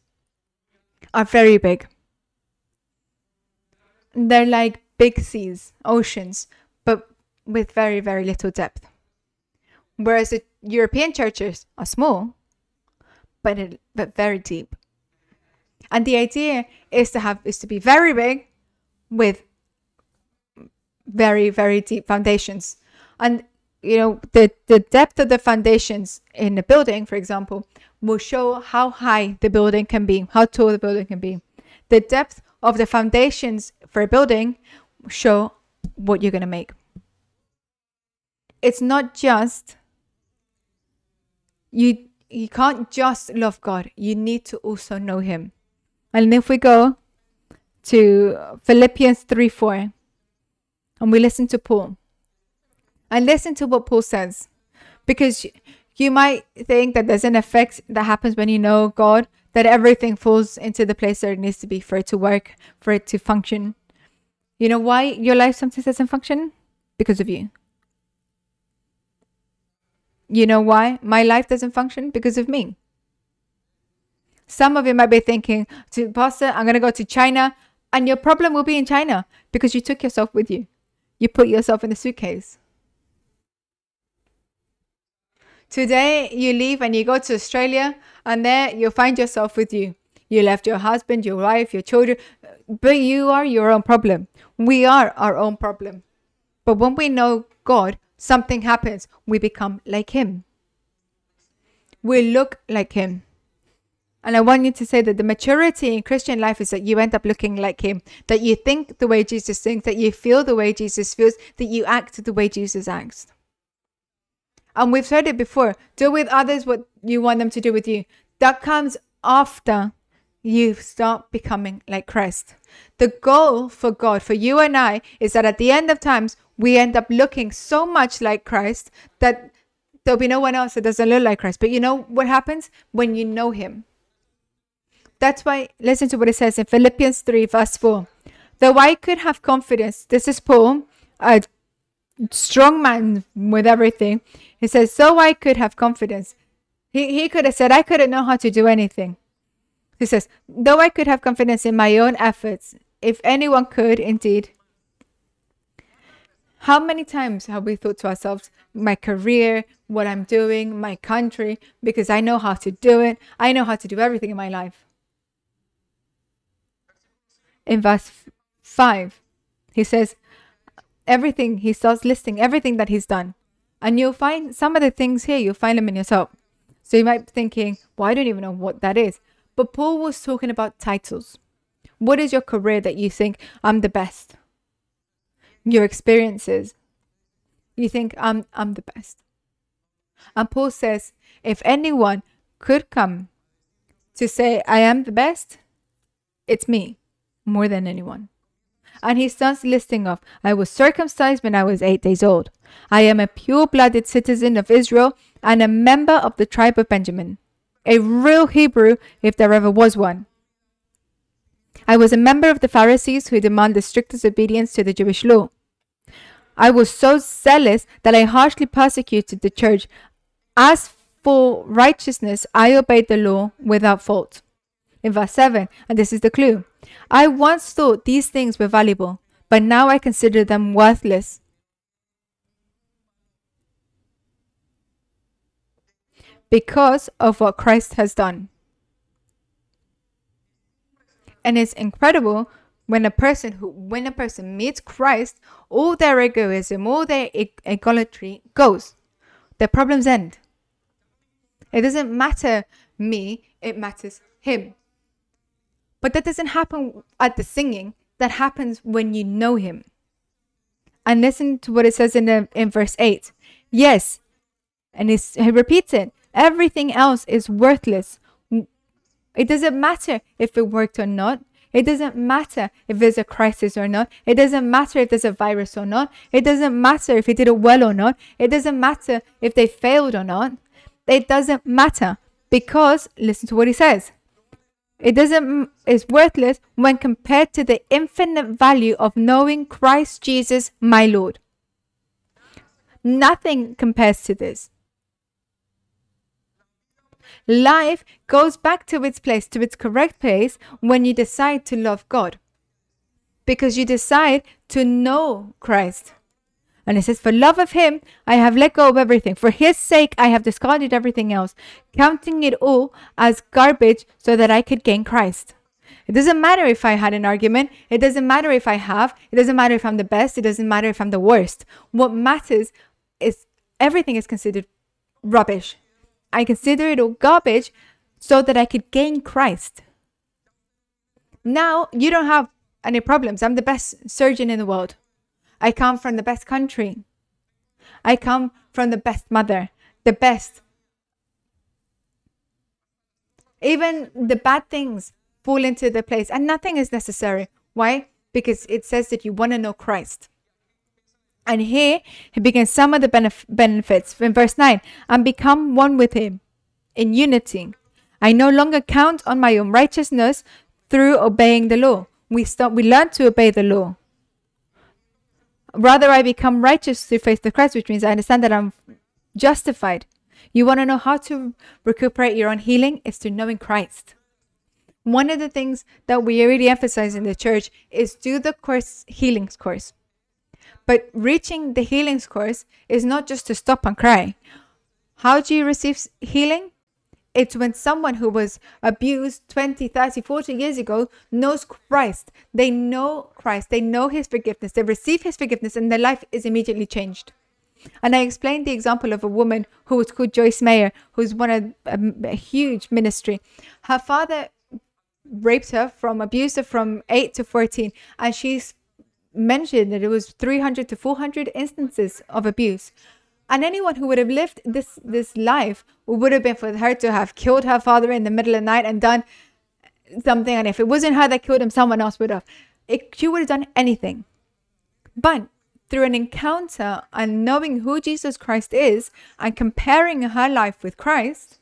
are very big. They're like big seas, oceans, but with very, very little depth. Whereas the European churches are small, but, it, but very deep. And the idea is to have is to be very big with very very deep foundations. And you know the the depth of the foundations in a building, for example, will show how high the building can be, how tall the building can be. The depth of the foundations for a building show what you're going to make. It's not just you you can't just love God. You need to also know him. And if we go to Philippians 3 4, and we listen to Paul, and listen to what Paul says, because you might think that there's an effect that happens when you know God, that everything falls into the place that it needs to be for it to work, for it to function. You know why your life sometimes doesn't function? Because of you. You know why my life doesn't function? Because of me. Some of you might be thinking, to Pastor, I'm going to go to China. And your problem will be in China because you took yourself with you. You put yourself in the suitcase. Today, you leave and you go to Australia, and there you'll find yourself with you. You left your husband, your wife, your children, but you are your own problem. We are our own problem. But when we know God, something happens. We become like Him. We look like Him. And I want you to say that the maturity in Christian life is that you end up looking like Him, that you think the way Jesus thinks, that you feel the way Jesus feels, that you act the way Jesus acts. And we've said it before do with others what you want them to do with you. That comes after you start becoming like Christ. The goal for God, for you and I, is that at the end of times, we end up looking so much like Christ that there'll be no one else that doesn't look like Christ. But you know what happens when you know Him? That's why, listen to what it says in Philippians 3, verse 4. Though I could have confidence, this is Paul, a strong man with everything. He says, So I could have confidence. He, he could have said, I couldn't know how to do anything. He says, Though I could have confidence in my own efforts, if anyone could indeed. How many times have we thought to ourselves, my career, what I'm doing, my country, because I know how to do it, I know how to do everything in my life in verse 5, he says, everything, he starts listing everything that he's done. And you'll find some of the things here, you'll find them in yourself. So you might be thinking, well, I don't even know what that is. But Paul was talking about titles. What is your career that you think I'm the best? Your experiences. You think I'm I'm the best. And Paul says, if anyone could come to say I am the best, it's me more than anyone. And he starts listing off I was circumcised when I was eight days old. I am a pure blooded citizen of Israel and a member of the tribe of Benjamin. A real Hebrew, if there ever was one. I was a member of the Pharisees who demand the strictest obedience to the Jewish law. I was so zealous that I harshly persecuted the church. As for righteousness, I obeyed the law without fault. In verse 7, and this is the clue I once thought these things were valuable, but now I consider them worthless. Because of what Christ has done. And it's incredible when a person who when a person meets Christ, all their egoism, all their egolatry goes. Their problems end. It doesn't matter me, it matters him. But that doesn't happen at the singing, that happens when you know him. And listen to what it says in the, in verse 8. Yes, and he repeats it. Everything else is worthless. It doesn't matter if it worked or not. It doesn't matter if there's a crisis or not. It doesn't matter if there's a virus or not. It doesn't matter if he did it well or not. It doesn't matter if they failed or not. It doesn't matter because listen to what he says. It doesn't is worthless when compared to the infinite value of knowing Christ Jesus my Lord. Nothing compares to this. Life goes back to its place, to its correct place, when you decide to love God. Because you decide to know Christ. And it says, For love of him, I have let go of everything. For his sake, I have discarded everything else, counting it all as garbage so that I could gain Christ. It doesn't matter if I had an argument. It doesn't matter if I have. It doesn't matter if I'm the best. It doesn't matter if I'm the worst. What matters is everything is considered rubbish. I consider it all garbage so that I could gain Christ. Now you don't have any problems. I'm the best surgeon in the world. I come from the best country. I come from the best mother, the best. Even the bad things fall into the place, and nothing is necessary. Why? Because it says that you want to know Christ. And here he begins some of the benef- benefits in verse 9 and become one with him in unity. I no longer count on my own righteousness through obeying the law. We start we learn to obey the law. Rather, I become righteous through faith to Christ, which means I understand that I'm justified. You want to know how to recuperate your own healing? It's to knowing Christ. One of the things that we really emphasize in the church is do the course healings course. But reaching the healings course is not just to stop and cry. How do you receive healing? It's when someone who was abused 20, 30, 40 years ago knows Christ. They know Christ. They know his forgiveness. They receive his forgiveness and their life is immediately changed. And I explained the example of a woman who was called Joyce Meyer, who's one of a, a huge ministry. Her father raped her from abused her from 8 to 14 and she's mentioned that it was 300 to 400 instances of abuse and anyone who would have lived this this life would have been for her to have killed her father in the middle of the night and done something. And if it wasn't her that killed him someone else would have. It, she would have done anything. But through an encounter and knowing who jesus christ is and comparing her life with christ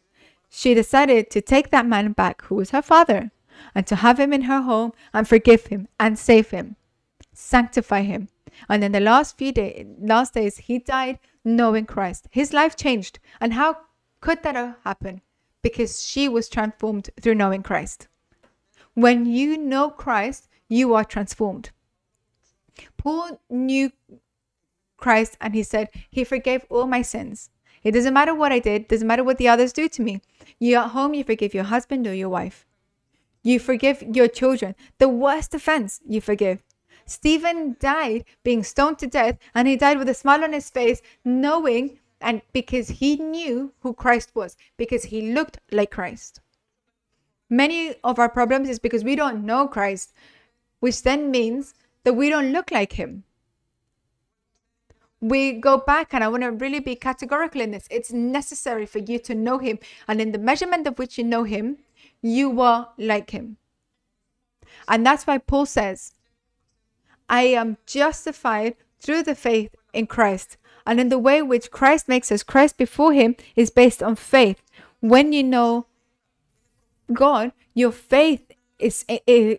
she decided to take that man back who was her father and to have him in her home and forgive him and save him sanctify him. And in the last few days last days he died knowing Christ. His life changed. And how could that happen? Because she was transformed through knowing Christ. When you know Christ, you are transformed. Paul knew Christ and he said, He forgave all my sins. It doesn't matter what I did, doesn't matter what the others do to me. You at home, you forgive your husband or your wife. You forgive your children. The worst offense, you forgive. Stephen died being stoned to death, and he died with a smile on his face, knowing and because he knew who Christ was, because he looked like Christ. Many of our problems is because we don't know Christ, which then means that we don't look like him. We go back, and I want to really be categorical in this. It's necessary for you to know him, and in the measurement of which you know him, you are like him. And that's why Paul says, I am justified through the faith in Christ. And in the way which Christ makes us Christ before Him is based on faith. When you know God, your faith is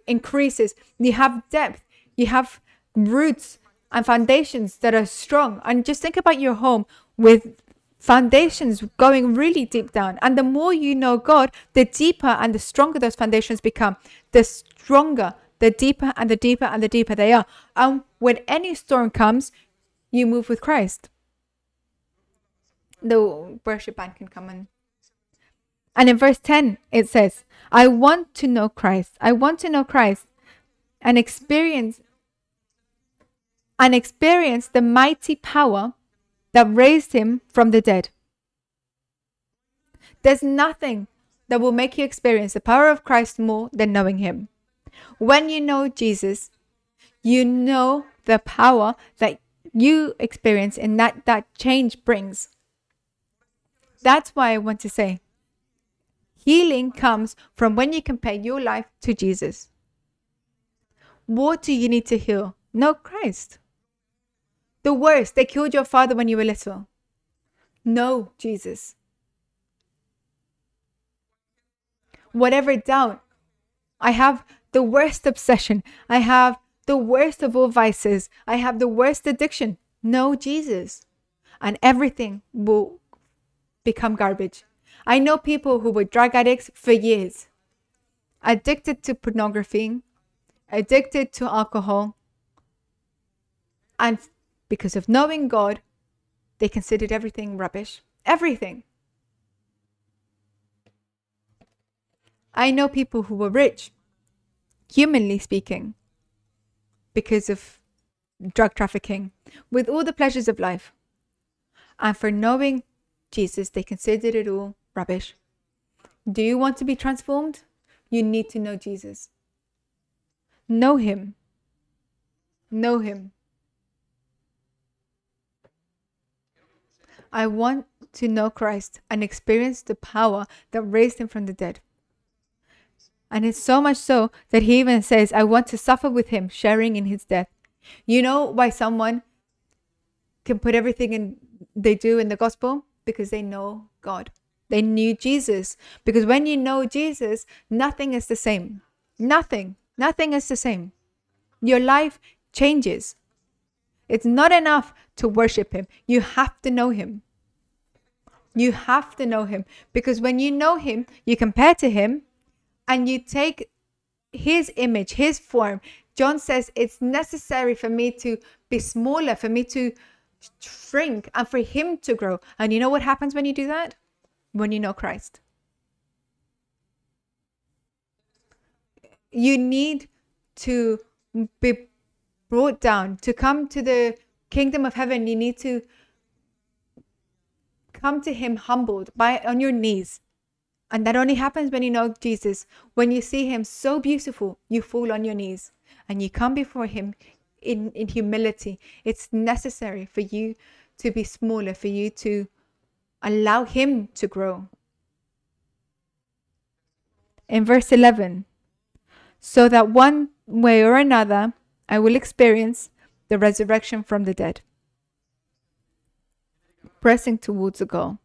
increases. You have depth. You have roots and foundations that are strong. And just think about your home with foundations going really deep down. And the more you know God, the deeper and the stronger those foundations become, the stronger the deeper and the deeper and the deeper they are. And when any storm comes, you move with Christ. The worship band can come in. And in verse 10, it says, I want to know Christ. I want to know Christ and experience and experience the mighty power that raised him from the dead. There's nothing that will make you experience the power of Christ more than knowing him. When you know Jesus, you know the power that you experience and that that change brings. That's why I want to say healing comes from when you compare your life to Jesus. What do you need to heal? Know Christ. The worst, they killed your father when you were little. Know, Jesus. Whatever doubt, I have the worst obsession. I have the worst of all vices. I have the worst addiction. Know, Jesus. And everything will become garbage. I know people who were drug addicts for years, addicted to pornography, addicted to alcohol, and because of knowing God, they considered everything rubbish. Everything. I know people who were rich, humanly speaking, because of drug trafficking, with all the pleasures of life. And for knowing Jesus, they considered it all rubbish. Do you want to be transformed? You need to know Jesus. Know Him. Know Him. I want to know Christ and experience the power that raised him from the dead. And it's so much so that he even says, I want to suffer with him, sharing in his death. You know why someone can put everything in they do in the gospel? Because they know God. They knew Jesus. Because when you know Jesus, nothing is the same. Nothing. Nothing is the same. Your life changes. It's not enough to worship him. You have to know him. You have to know him because when you know him, you compare to him and you take his image, his form. John says it's necessary for me to be smaller, for me to shrink, and for him to grow. And you know what happens when you do that? When you know Christ. You need to be brought down to come to the kingdom of heaven. You need to come to him humbled by on your knees and that only happens when you know Jesus. When you see him so beautiful, you fall on your knees and you come before him in, in humility. It's necessary for you to be smaller, for you to allow him to grow. In verse 11, so that one way or another I will experience the resurrection from the dead. Pressing towards the goal.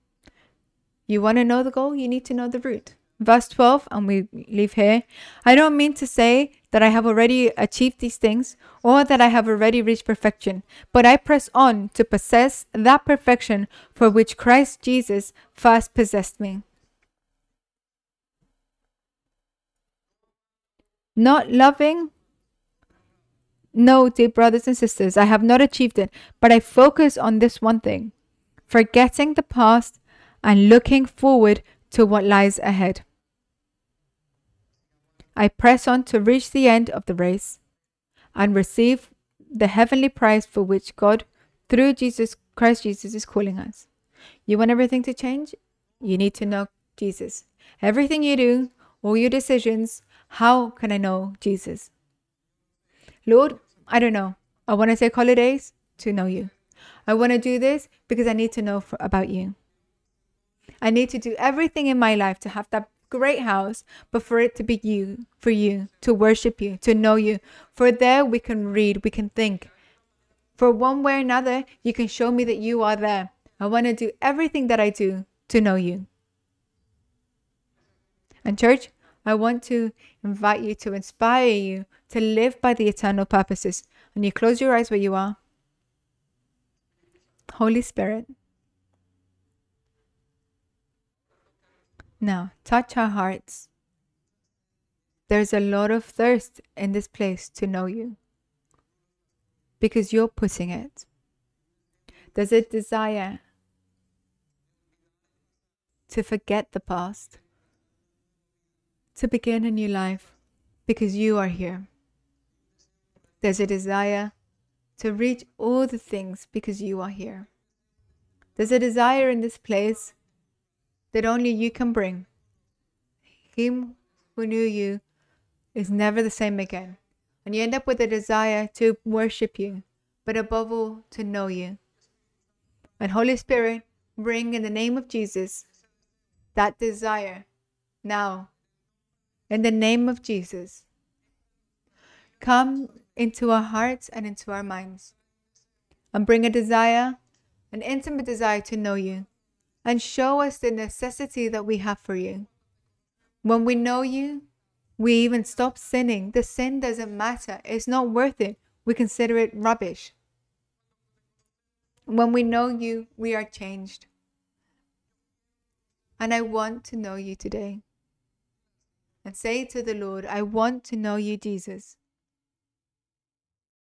You want to know the goal? You need to know the route. Verse 12, and we leave here. I don't mean to say that I have already achieved these things or that I have already reached perfection, but I press on to possess that perfection for which Christ Jesus first possessed me. Not loving? No, dear brothers and sisters, I have not achieved it, but I focus on this one thing forgetting the past and looking forward to what lies ahead. I press on to reach the end of the race and receive the heavenly prize for which God, through Jesus Christ Jesus, is calling us. You want everything to change? You need to know Jesus. Everything you do, all your decisions, how can I know Jesus? Lord, I don't know. I want to take holidays to know you. I want to do this because I need to know for, about you. I need to do everything in my life to have that great house, but for it to be you, for you, to worship you, to know you. For there we can read, we can think. For one way or another, you can show me that you are there. I want to do everything that I do to know you. And, church, I want to invite you to inspire you to live by the eternal purposes. And you close your eyes where you are. Holy Spirit, Now, touch our hearts. There's a lot of thirst in this place to know you because you're putting it. There's a desire to forget the past, to begin a new life because you are here. There's a desire to reach all the things because you are here. There's a desire in this place that only you can bring. Him who knew you is never the same again. And you end up with a desire to worship you, but above all, to know you. And Holy Spirit, bring in the name of Jesus that desire now. In the name of Jesus, come into our hearts and into our minds and bring a desire, an intimate desire to know you and show us the necessity that we have for you. When we know you, we even stop sinning. The sin doesn't matter, it's not worth it. We consider it rubbish. When we know you, we are changed. And I want to know you today. And say to the Lord, I want to know you, Jesus.